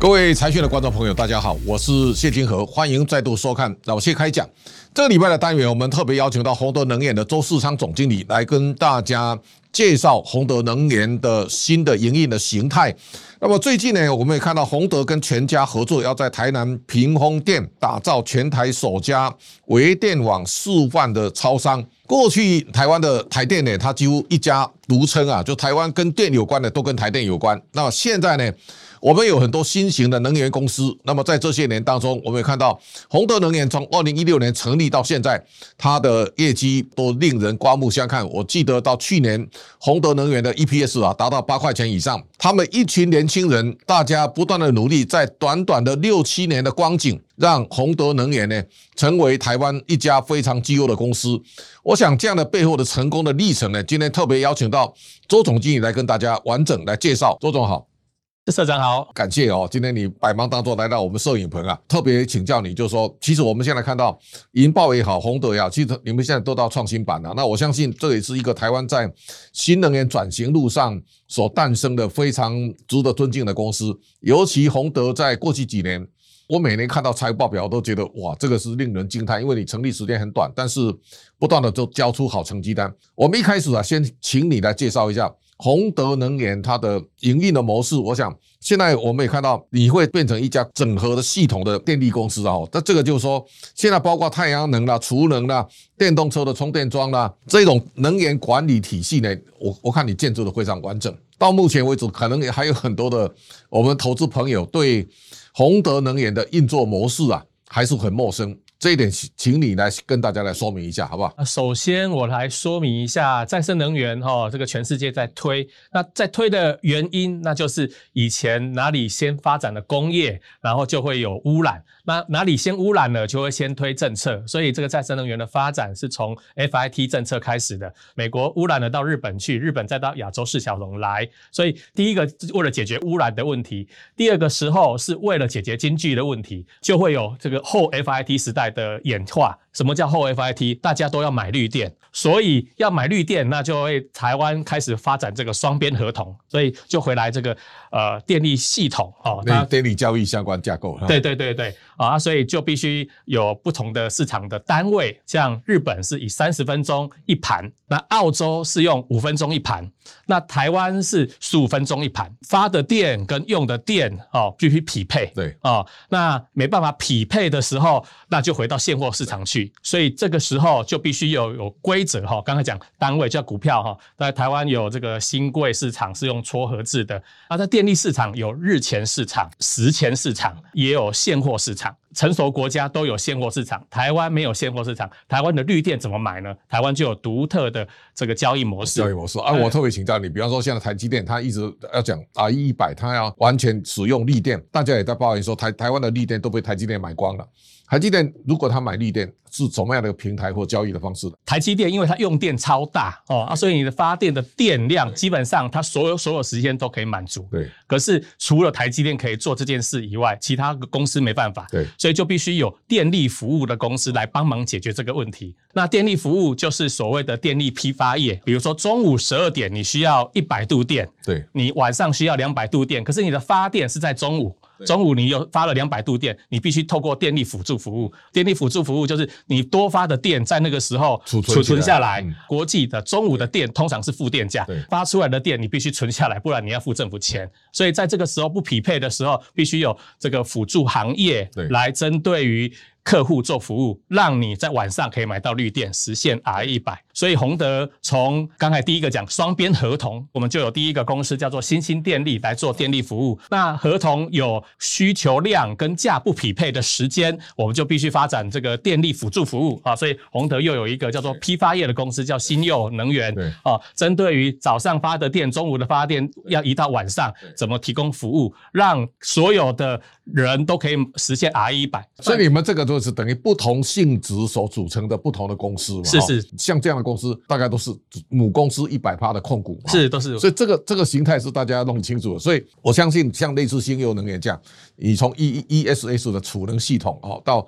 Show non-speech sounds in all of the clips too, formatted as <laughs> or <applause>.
各位财讯的观众朋友，大家好，我是谢金河，欢迎再度收看老谢开讲。这个礼拜的单元，我们特别邀请到宏德能源的周世昌总经理来跟大家介绍宏德能源的新的营运的形态。那么最近呢，我们也看到宏德跟全家合作，要在台南屏风店打造全台首家微电网示范的超商。过去台湾的台电呢，它几乎一家独撑啊，就台湾跟电有关的都跟台电有关。那么现在呢？我们有很多新型的能源公司，那么在这些年当中，我们也看到宏德能源从二零一六年成立到现在，它的业绩都令人刮目相看。我记得到去年宏德能源的 EPS 啊达到八块钱以上，他们一群年轻人，大家不断的努力，在短短的六七年的光景，让宏德能源呢成为台湾一家非常绩优的公司。我想这样的背后的成功的历程呢，今天特别邀请到周总经理来跟大家完整来介绍。周总好。社长好，感谢哦，今天你百忙当中来到我们摄影棚啊，特别请教你，就是说，其实我们现在看到银豹也好，宏德也好，其实你们现在都到创新版了。那我相信这也是一个台湾在新能源转型路上所诞生的非常值得尊敬的公司。尤其宏德在过去几年，我每年看到财务报表我都觉得哇，这个是令人惊叹，因为你成立时间很短，但是不断的都交出好成绩单。我们一开始啊，先请你来介绍一下。宏德能源它的营运的模式，我想现在我们也看到，你会变成一家整合的系统的电力公司啊。那这个就是说，现在包括太阳能啦、储能啦、电动车的充电桩啦，这种能源管理体系呢，我我看你建筑的非常完整。到目前为止，可能也还有很多的我们投资朋友对宏德能源的运作模式啊，还是很陌生。这一点，请你来跟大家来说明一下，好不好？首先，我来说明一下再生能源哈，这个全世界在推，那在推的原因，那就是以前哪里先发展的工业，然后就会有污染，那哪里先污染了，就会先推政策，所以这个再生能源的发展是从 FIT 政策开始的。美国污染了到日本去，日本再到亚洲四小龙来，所以第一个为了解决污染的问题，第二个时候是为了解决经济的问题，就会有这个后 FIT 时代的演化，什么叫后 FIT？大家都要买绿电，所以要买绿电，那就会台湾开始发展这个双边合同，所以就回来这个呃电力系统哦，那电力交易相关架构。对对对对啊，所以就必须有不同的市场的单位，像日本是以三十分钟一盘，那澳洲是用五分钟一盘，那台湾是十五分钟一盘，发的电跟用的电哦必须匹配。对哦，那没办法匹配的时候，那就回到现货市场去，所以这个时候就必须有有规则哈。刚才讲单位叫股票哈，在台湾有这个新贵市场是用撮合制的，那在电力市场有日前市场、时前市场，也有现货市场。成熟国家都有现货市场，台湾没有现货市场。台湾的绿电怎么买呢？台湾就有独特的这个交易模式。交易模式啊，我特别请教你，比方说现在台积电，它一直要讲 RE 一百，它要完全使用绿电，大家也在抱怨说台台湾的绿电都被台积电买光了。台积电如果它买绿电，是怎么样的一个平台或交易的方式？台积电因为它用电超大哦啊，所以你的发电的电量基本上它所有所有时间都可以满足。对。可是除了台积电可以做这件事以外，其他公司没办法。对。所以就必须有电力服务的公司来帮忙解决这个问题。那电力服务就是所谓的电力批发业，比如说中午十二点你需要一百度电，对。你晚上需要两百度电，可是你的发电是在中午。中午你又发了两百度电，你必须透过电力辅助服务。电力辅助服务就是你多发的电在那个时候储存下来。国际的中午的电通常是负电价，发出来的电你必须存下来，不然你要付政府钱。所以在这个时候不匹配的时候，必须有这个辅助行业来针对于客户做服务，让你在晚上可以买到绿电，实现 RE 一百。所以宏德从刚才第一个讲双边合同，我们就有第一个公司叫做新兴电力来做电力服务。那合同有需求量跟价不匹配的时间，我们就必须发展这个电力辅助服务啊。所以宏德又有一个叫做批发业的公司叫新佑能源啊，针对于早上发的电，中午的发电要移到晚上，怎么提供服务，让所有的人都可以实现 RE 一百。所以你们这个。就是等于不同性质所组成的不同的公司嘛，是是，像这样的公司大概都是母公司一百趴的控股，是都是，所以这个这个形态是大家要弄清楚的。所以我相信像类似新油能源这样，你从 E E S S 的储能系统哦到。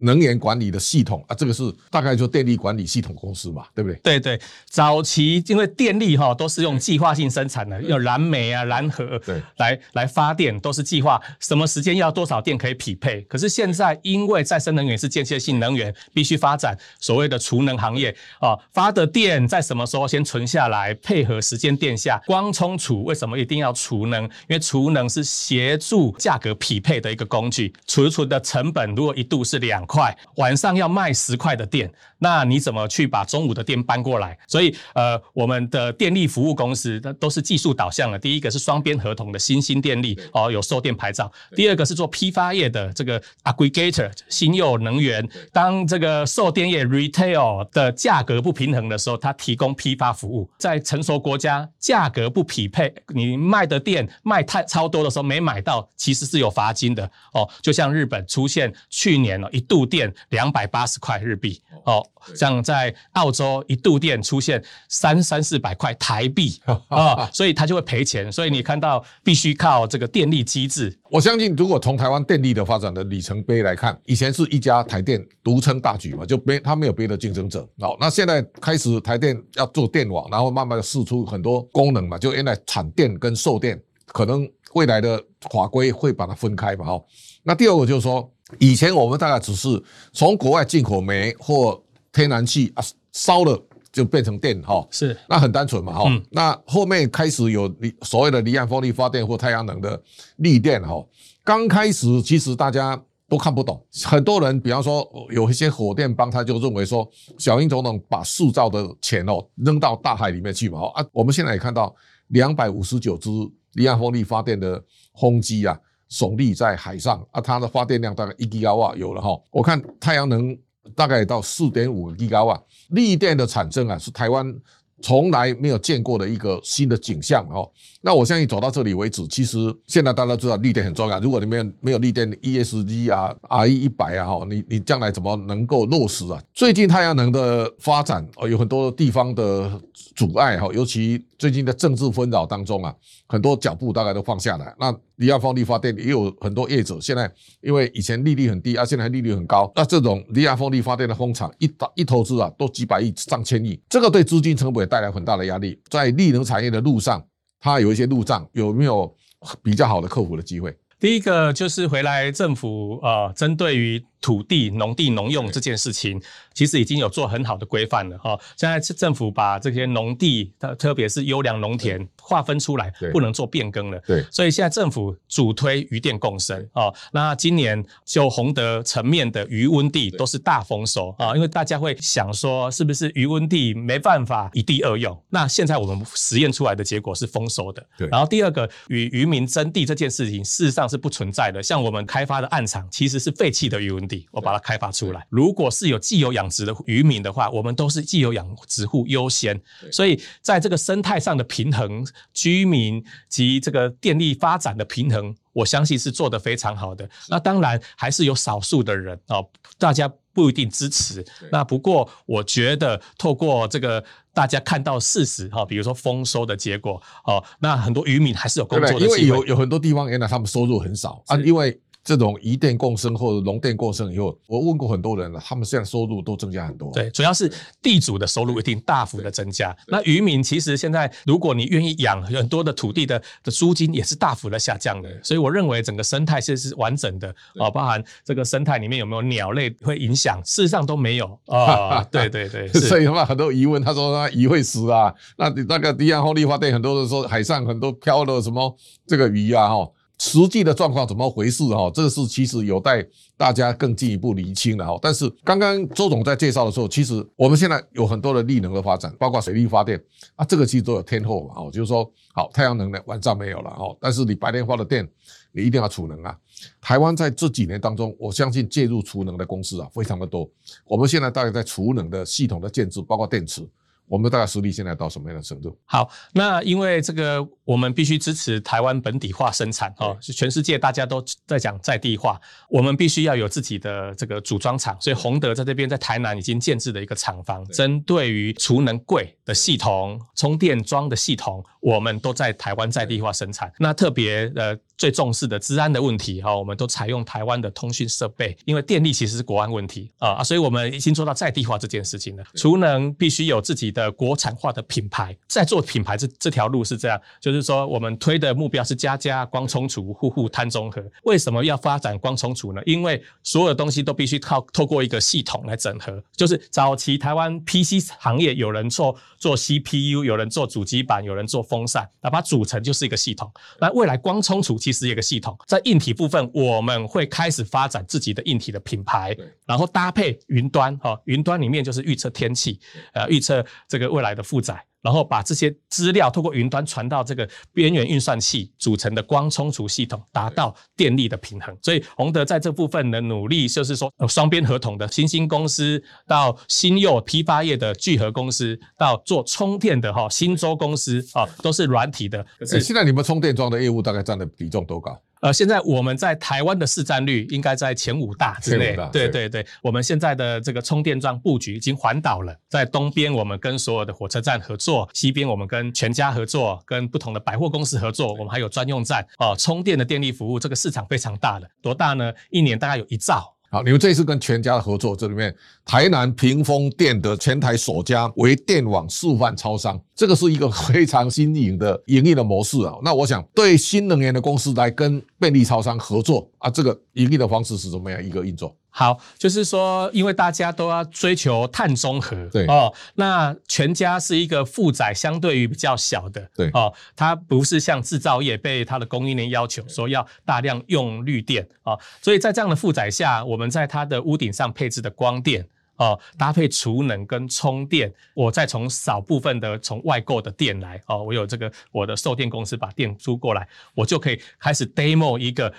能源管理的系统啊，这个是大概就电力管理系统公司嘛，对不对？对对，早期因为电力哈都是用计划性生产的，用燃煤啊、燃核对来来发电，都是计划什么时间要多少电可以匹配。可是现在因为再生能源是间歇性能源，必须发展所谓的储能行业啊，发的电在什么时候先存下来，配合时间电下光充储。为什么一定要储能？因为储能是协助价格匹配的一个工具。储存的成本如果一度是两块，晚上要卖十块的电，那你怎么去把中午的电搬过来？所以，呃，我们的电力服务公司，它都是技术导向的。第一个是双边合同的新兴电力，哦，有售电牌照；第二个是做批发业的这个 aggregator 新佑能源。当这个售电业 retail 的价格不平衡的时候，它提供批发服务。在成熟国家，价格不匹配，你卖的电卖太超多的时候没买到，其实是有罚金的。哦，就像日本出现去年一度。度电两百八十块日币哦，像在澳洲一度电出现三三四百块台币啊，<laughs> 所以他就会赔钱。所以你看到必须靠这个电力机制。我相信，如果从台湾电力的发展的里程碑来看，以前是一家台电独撑大局嘛，就没他没有别的竞争者。好，那现在开始台电要做电网，然后慢慢的试出很多功能嘛，就原来产电跟售电，可能未来的法规会把它分开嘛。好，那第二个就是说。以前我们大概只是从国外进口煤或天然气啊，烧了就变成电哈，是那很单纯嘛哈。那后面开始有所谓的离岸风力发电或太阳能的绿电哈。刚开始其实大家都看不懂，很多人比方说有一些火电帮他就认为说，小英总统把塑造的钱哦扔到大海里面去嘛哈啊。我们现在也看到两百五十九只离岸风力发电的风机啊。耸立在海上啊，它的发电量大概一吉瓦有了哈。我看太阳能大概到四点五吉瓦，绿电的产生啊是台湾从来没有见过的一个新的景象哦。那我相信走到这里为止，其实现在大家知道绿电很重要。如果你没有没有绿电 ESG 啊，RE 一百啊哈，你你将来怎么能够落实啊？最近太阳能的发展哦，有很多地方的阻碍哈，尤其最近的政治纷扰当中啊，很多脚步大概都放下来。那离岸风力发电也有很多业者，现在因为以前利率很低啊，现在利率很高，那这种离岸风力发电的风场一打一投资啊，都几百亿上千亿，这个对资金成本带来很大的压力。在绿能产业的路上，它有一些路障，有没有比较好的克服的机会？第一个就是回来政府啊，针对于。土地、农地、农用这件事情，其实已经有做很好的规范了哈。现在政府把这些农地，特特别是优良农田划分出来，不能做变更了。对，所以现在政府主推渔电共生啊。那今年就宏德层面的余温地都是大丰收啊，因为大家会想说，是不是余温地没办法一地二用？那现在我们实验出来的结果是丰收的。对。然后第二个，与渔民争地这件事情，事实上是不存在的。像我们开发的暗场，其实是废弃的余温地。我把它开发出来。如果是有既有养殖的渔民的话，我们都是既有养殖户优先。所以在这个生态上的平衡，居民及这个电力发展的平衡，我相信是做得非常好的。那当然还是有少数的人哦，大家不一定支持。那不过我觉得透过这个大家看到事实哈，比如说丰收的结果哦，那很多渔民还是有工作的。因为有有很多地方原来他们收入很少啊，因为。这种渔电共生或者农电共生以后，我问过很多人了，他们现在收入都增加很多。对，主要是地主的收入一定大幅的增加。那渔民其实现在，如果你愿意养很多的土地的的租金也是大幅的下降的。所以我认为整个生态其实是完整的啊，包含这个生态里面有没有鸟类会影响，事实上都没有 <laughs> 啊。对对 <laughs> 对，所以他们很多疑问，他说他鱼会死啊，那那个离岸风力发电很多的时候海上很多漂的什么这个鱼啊哈。实际的状况怎么回事哈？这个是其实有待大家更进一步厘清的哈。但是刚刚周总在介绍的时候，其实我们现在有很多的力能的发展，包括水力发电啊，这个其实都有天候嘛。哦，就是说，好，太阳能呢晚上没有了哦，但是你白天发的电，你一定要储能啊。台湾在这几年当中，我相信介入储能的公司啊非常的多。我们现在大概在储能的系统的建置，包括电池。我们大概实力现在到什么样的程度？好，那因为这个，我们必须支持台湾本地化生产哦。是全世界大家都在讲在地化，我们必须要有自己的这个组装厂。所以宏德在这边在台南已经建置了一个厂房，针对于储能柜的系统、充电桩的系统，我们都在台湾在地化生产。那特别呃最重视的治安的问题哈，我们都采用台湾的通讯设备，因为电力其实是国安问题啊，所以我们已经做到在地化这件事情了。储能必须有自己的国产化的品牌，在做品牌这这条路是这样，就是说我们推的目标是家家光充储，户户碳中和。为什么要发展光充储呢？因为所有东西都必须靠透过一个系统来整合。就是早期台湾 PC 行业有人做做 CPU，有人做主机板，有人做风扇，那把它组成就是一个系统。那未来光充储其实一个系统，在硬体部分我们会开始发展自己的硬体的品牌，然后搭配云端哈，云端里面就是预测天气，呃，预测这个未来的负载，然后把这些资料透过云端传到这个边缘运算器组成的光充储系统，达到电力的平衡。所以宏德在这部分的努力，就是说双边合同的新兴公司，到新佑批发业的聚合公司，到做充电的哈新洲公司啊，都是软体的。可是现在你们充电桩的业务大概占的比重多高？呃，现在我们在台湾的市占率应该在前五大之内。对对对，我们现在的这个充电桩布局已经环岛了，在东边我们跟所有的火车站合作，西边我们跟全家合作，跟不同的百货公司合作，我们还有专用站哦，充电的电力服务，这个市场非常大了，多大呢？一年大概有一兆。好，你们这次跟全家的合作，这里面台南屏风电的全台首家为电网示范超商，这个是一个非常新颖的盈利的模式啊。那我想，对新能源的公司来跟便利超商合作啊，这个盈利的方式是怎么样一个运作？好，就是说，因为大家都要追求碳中和，对哦，那全家是一个负载相对于比较小的，对哦，它不是像制造业被它的供应链要求说要大量用绿电哦，所以在这样的负载下，我们在它的屋顶上配置的光电哦，搭配储能跟充电，我再从少部分的从外购的电来哦，我有这个我的售电公司把电租过来，我就可以开始 demo 一个。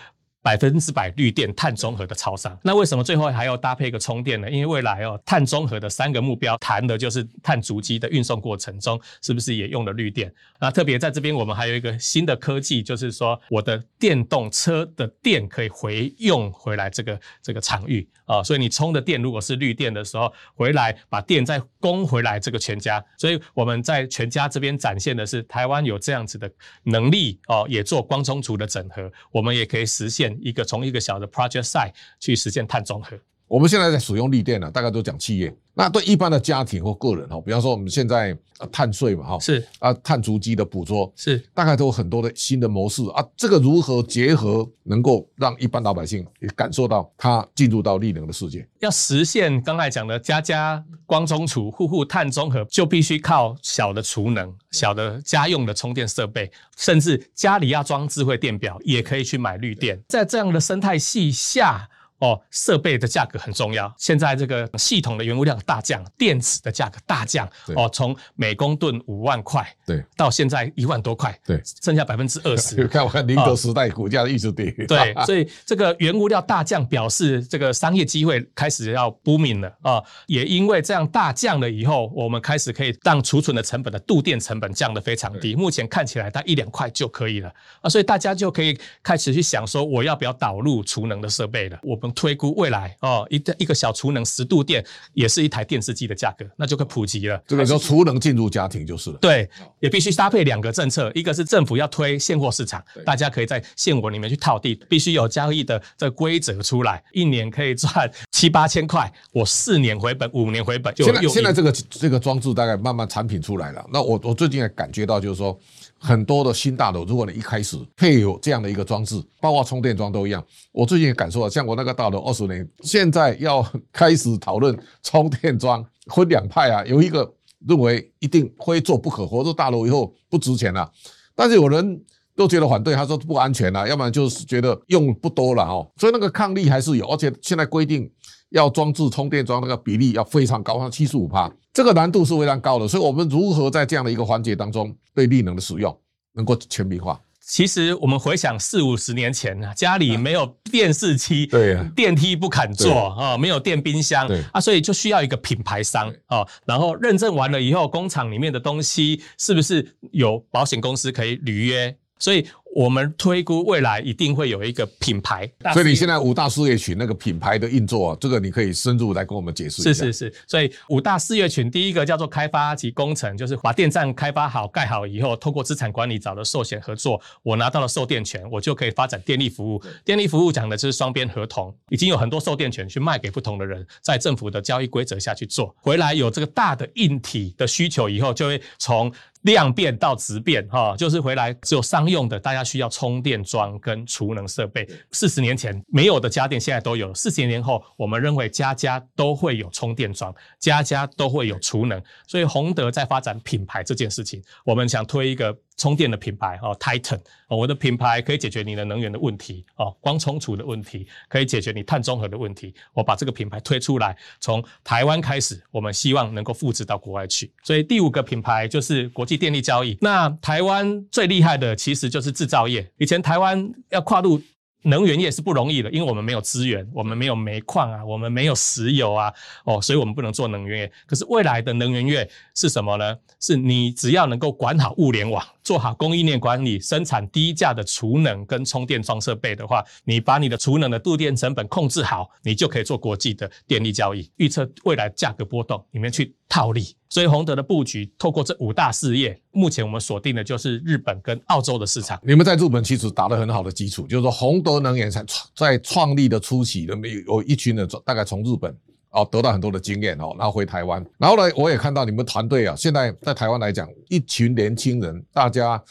百分之百绿电碳中和的超商，那为什么最后还要搭配一个充电呢？因为未来哦，碳中和的三个目标谈的就是碳足迹的运送过程中是不是也用了绿电？那特别在这边，我们还有一个新的科技，就是说我的电动车的电可以回用回来这个这个场域啊，所以你充的电如果是绿电的时候，回来把电再供回来这个全家，所以我们在全家这边展现的是台湾有这样子的能力哦，也做光充储的整合，我们也可以实现。一个从一个小的 project site 去实现碳中和。我们现在在使用绿电呢，大概都讲企业。那对一般的家庭或个人哈，比方说我们现在碳税嘛哈，是啊，碳足迹的捕捉是，大概都有很多的新的模式啊。这个如何结合，能够让一般老百姓也感受到它进入到绿能的世界？要实现刚才讲的家家光中储、户户碳中和，就必须靠小的储能、小的家用的充电设备，甚至家里要装智慧电表，也可以去买绿电。在这样的生态系下。哦，设备的价格很重要。现在这个系统的原物料大降，电池的价格大降。哦，从每公吨五万块，对，到现在一万多块，对，剩下百分之二十。<laughs> 看我看宁德时代股价一直跌。对，<laughs> 所以这个原物料大降，表示这个商业机会开始要 booming 了啊。也因为这样大降了以后，我们开始可以让储存的成本的度电成本降得非常低。目前看起来，它一两块就可以了啊，所以大家就可以开始去想说，我要不要导入储能的设备了？我。推估未来哦，一个一个小储能十度电也是一台电视机的价格，那就可以普及了。这个叫储能进入家庭就是了。对，也必须搭配两个政策，一个是政府要推现货市场，大家可以在现货里面去套地，必须有交易的这个规则出来，一年可以赚七八千块，我四年回本，五年回本就。现在现在这个这个装置大概慢慢产品出来了，那我我最近也感觉到就是说。很多的新大楼，如果你一开始配有这样的一个装置，包括充电桩都一样。我最近也感受到，像我那个大楼二十年，现在要开始讨论充电桩，分两派啊。有一个认为一定非做不可，或者大楼以后不值钱了。但是有人都觉得反对，他说不安全啊，要不然就是觉得用不多了哦，所以那个抗力还是有，而且现在规定要装置充电桩那个比例要非常高，像七十五趴，这个难度是非常高的，所以我们如何在这样的一个环节当中对力能的使用能够全民化？其实我们回想四五十年前啊，家里没有电视机，对，电梯不肯坐啊，没有电冰箱，啊，所以就需要一个品牌商啊，然后认证完了以后，工厂里面的东西是不是有保险公司可以履约？所以。我们推估未来一定会有一个品牌，所以你现在五大事业群那个品牌的运作，这个你可以深入来跟我们解释一下。是是是，所以五大事业群第一个叫做开发及工程，就是把电站开发好、盖好以后，透过资产管理找了寿险合作，我拿到了售电权，我就可以发展电力服务。电力服务讲的就是双边合同，已经有很多售电权去卖给不同的人，在政府的交易规则下去做，回来有这个大的硬体的需求以后，就会从量变到质变，哈，就是回来只有商用的，大家需要充电桩跟储能设备。四十年前没有的家电，现在都有。四十年后，我们认为家家都会有充电桩，家家都会有储能。所以宏德在发展品牌这件事情，我们想推一个。充电的品牌哦，Titan，我的品牌可以解决你的能源的问题哦，光充储的问题可以解决你碳中和的问题。我把这个品牌推出来，从台湾开始，我们希望能够复制到国外去。所以第五个品牌就是国际电力交易。那台湾最厉害的其实就是制造业。以前台湾要跨入。能源业是不容易的，因为我们没有资源，我们没有煤矿啊，我们没有石油啊，哦，所以我们不能做能源业。可是未来的能源业是什么呢？是你只要能够管好物联网，做好供应链管理，生产低价的储能跟充电桩设备的话，你把你的储能的度电成本控制好，你就可以做国际的电力交易，预测未来价格波动，里面去套利。所以宏德的布局，透过这五大事业，目前我们锁定的就是日本跟澳洲的市场。你们在日本其实打了很好的基础，就是说宏德能源在在创立的初期，有有一群人大概从日本哦得到很多的经验哦，然后回台湾，然后呢，我也看到你们团队啊，现在在台湾来讲，一群年轻人，大家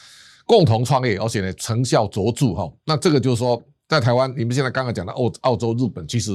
共同创业，而且呢成效卓著哈。那这个就是说，在台湾，你们现在刚刚讲的澳澳洲、日本，其实。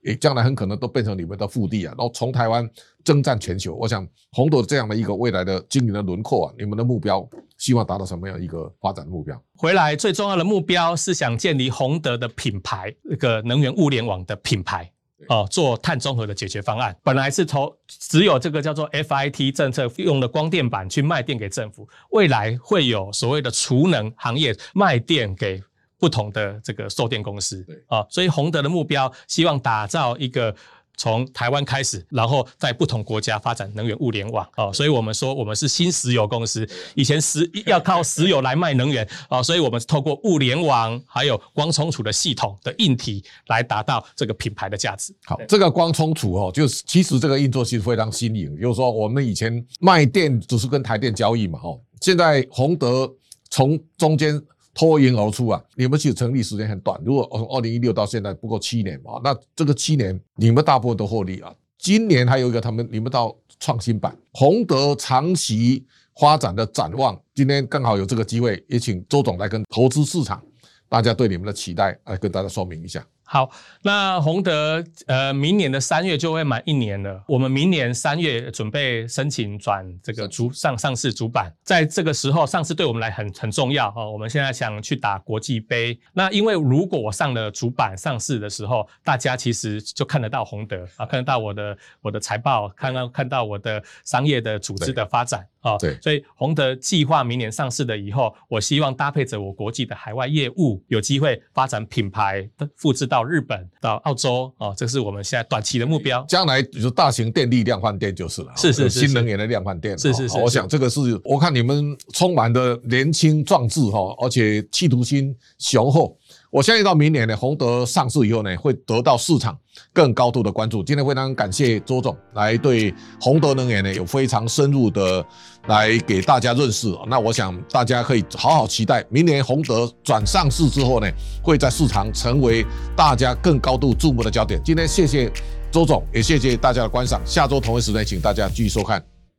也，将来很可能都变成你们的腹地啊！然后从台湾征战全球，我想宏德这样的一个未来的经营的轮廓啊，你们的目标希望达到什么样一个发展目标？回来最重要的目标是想建立宏德的品牌，一个能源物联网的品牌哦，做碳中和的解决方案。本来是投只有这个叫做 FIT 政策用的光电板去卖电给政府，未来会有所谓的储能行业卖电给。不同的这个售电公司，对哦，所以宏德的目标希望打造一个从台湾开始，然后在不同国家发展能源物联网啊，所以我们说我们是新石油公司，以前石 <laughs> 要靠石油来卖能源啊，所以我们是透过物联网还有光充储的系统的硬体来达到这个品牌的价值。好，这个光充储哦，就是其实这个运作其实非常新颖，就是说我们以前卖电只是跟台电交易嘛，哦，现在宏德从中间。脱颖而出啊！你们其实成立时间很短，如果从二零一六到现在不过七年嘛，那这个七年你们大部分都获利啊。今年还有一个他们，你们到创新版宏德长期发展的展望，今天刚好有这个机会，也请周总来跟投资市场大家对你们的期待来跟大家说明一下。好，那宏德呃，明年的三月就会满一年了。我们明年三月准备申请转这个主上上市主板，在这个时候上市对我们来很很重要哈。我们现在想去打国际杯，那因为如果我上了主板上市的时候，大家其实就看得到宏德啊，看得到我的我的财报，看到看到我的商业的组织的发展啊。对，所以宏德计划明年上市了以后，我希望搭配着我国际的海外业务，有机会发展品牌，复制到。日本，到澳洲，哦，这是我们现在短期的目标。将来就是大型电力量贩店就是了，是是是，新能源的量贩店，是是是。我想这个是，我看你们充满的年轻壮志哈，而且企图心雄厚。我相信到明年呢，宏德上市以后呢，会得到市场更高度的关注。今天非常感谢周总来对宏德能源呢有非常深入的来给大家认识。那我想大家可以好好期待明年宏德转上市之后呢，会在市场成为大家更高度注目的焦点。今天谢谢周总，也谢谢大家的观赏。下周同一时间，请大家继续收看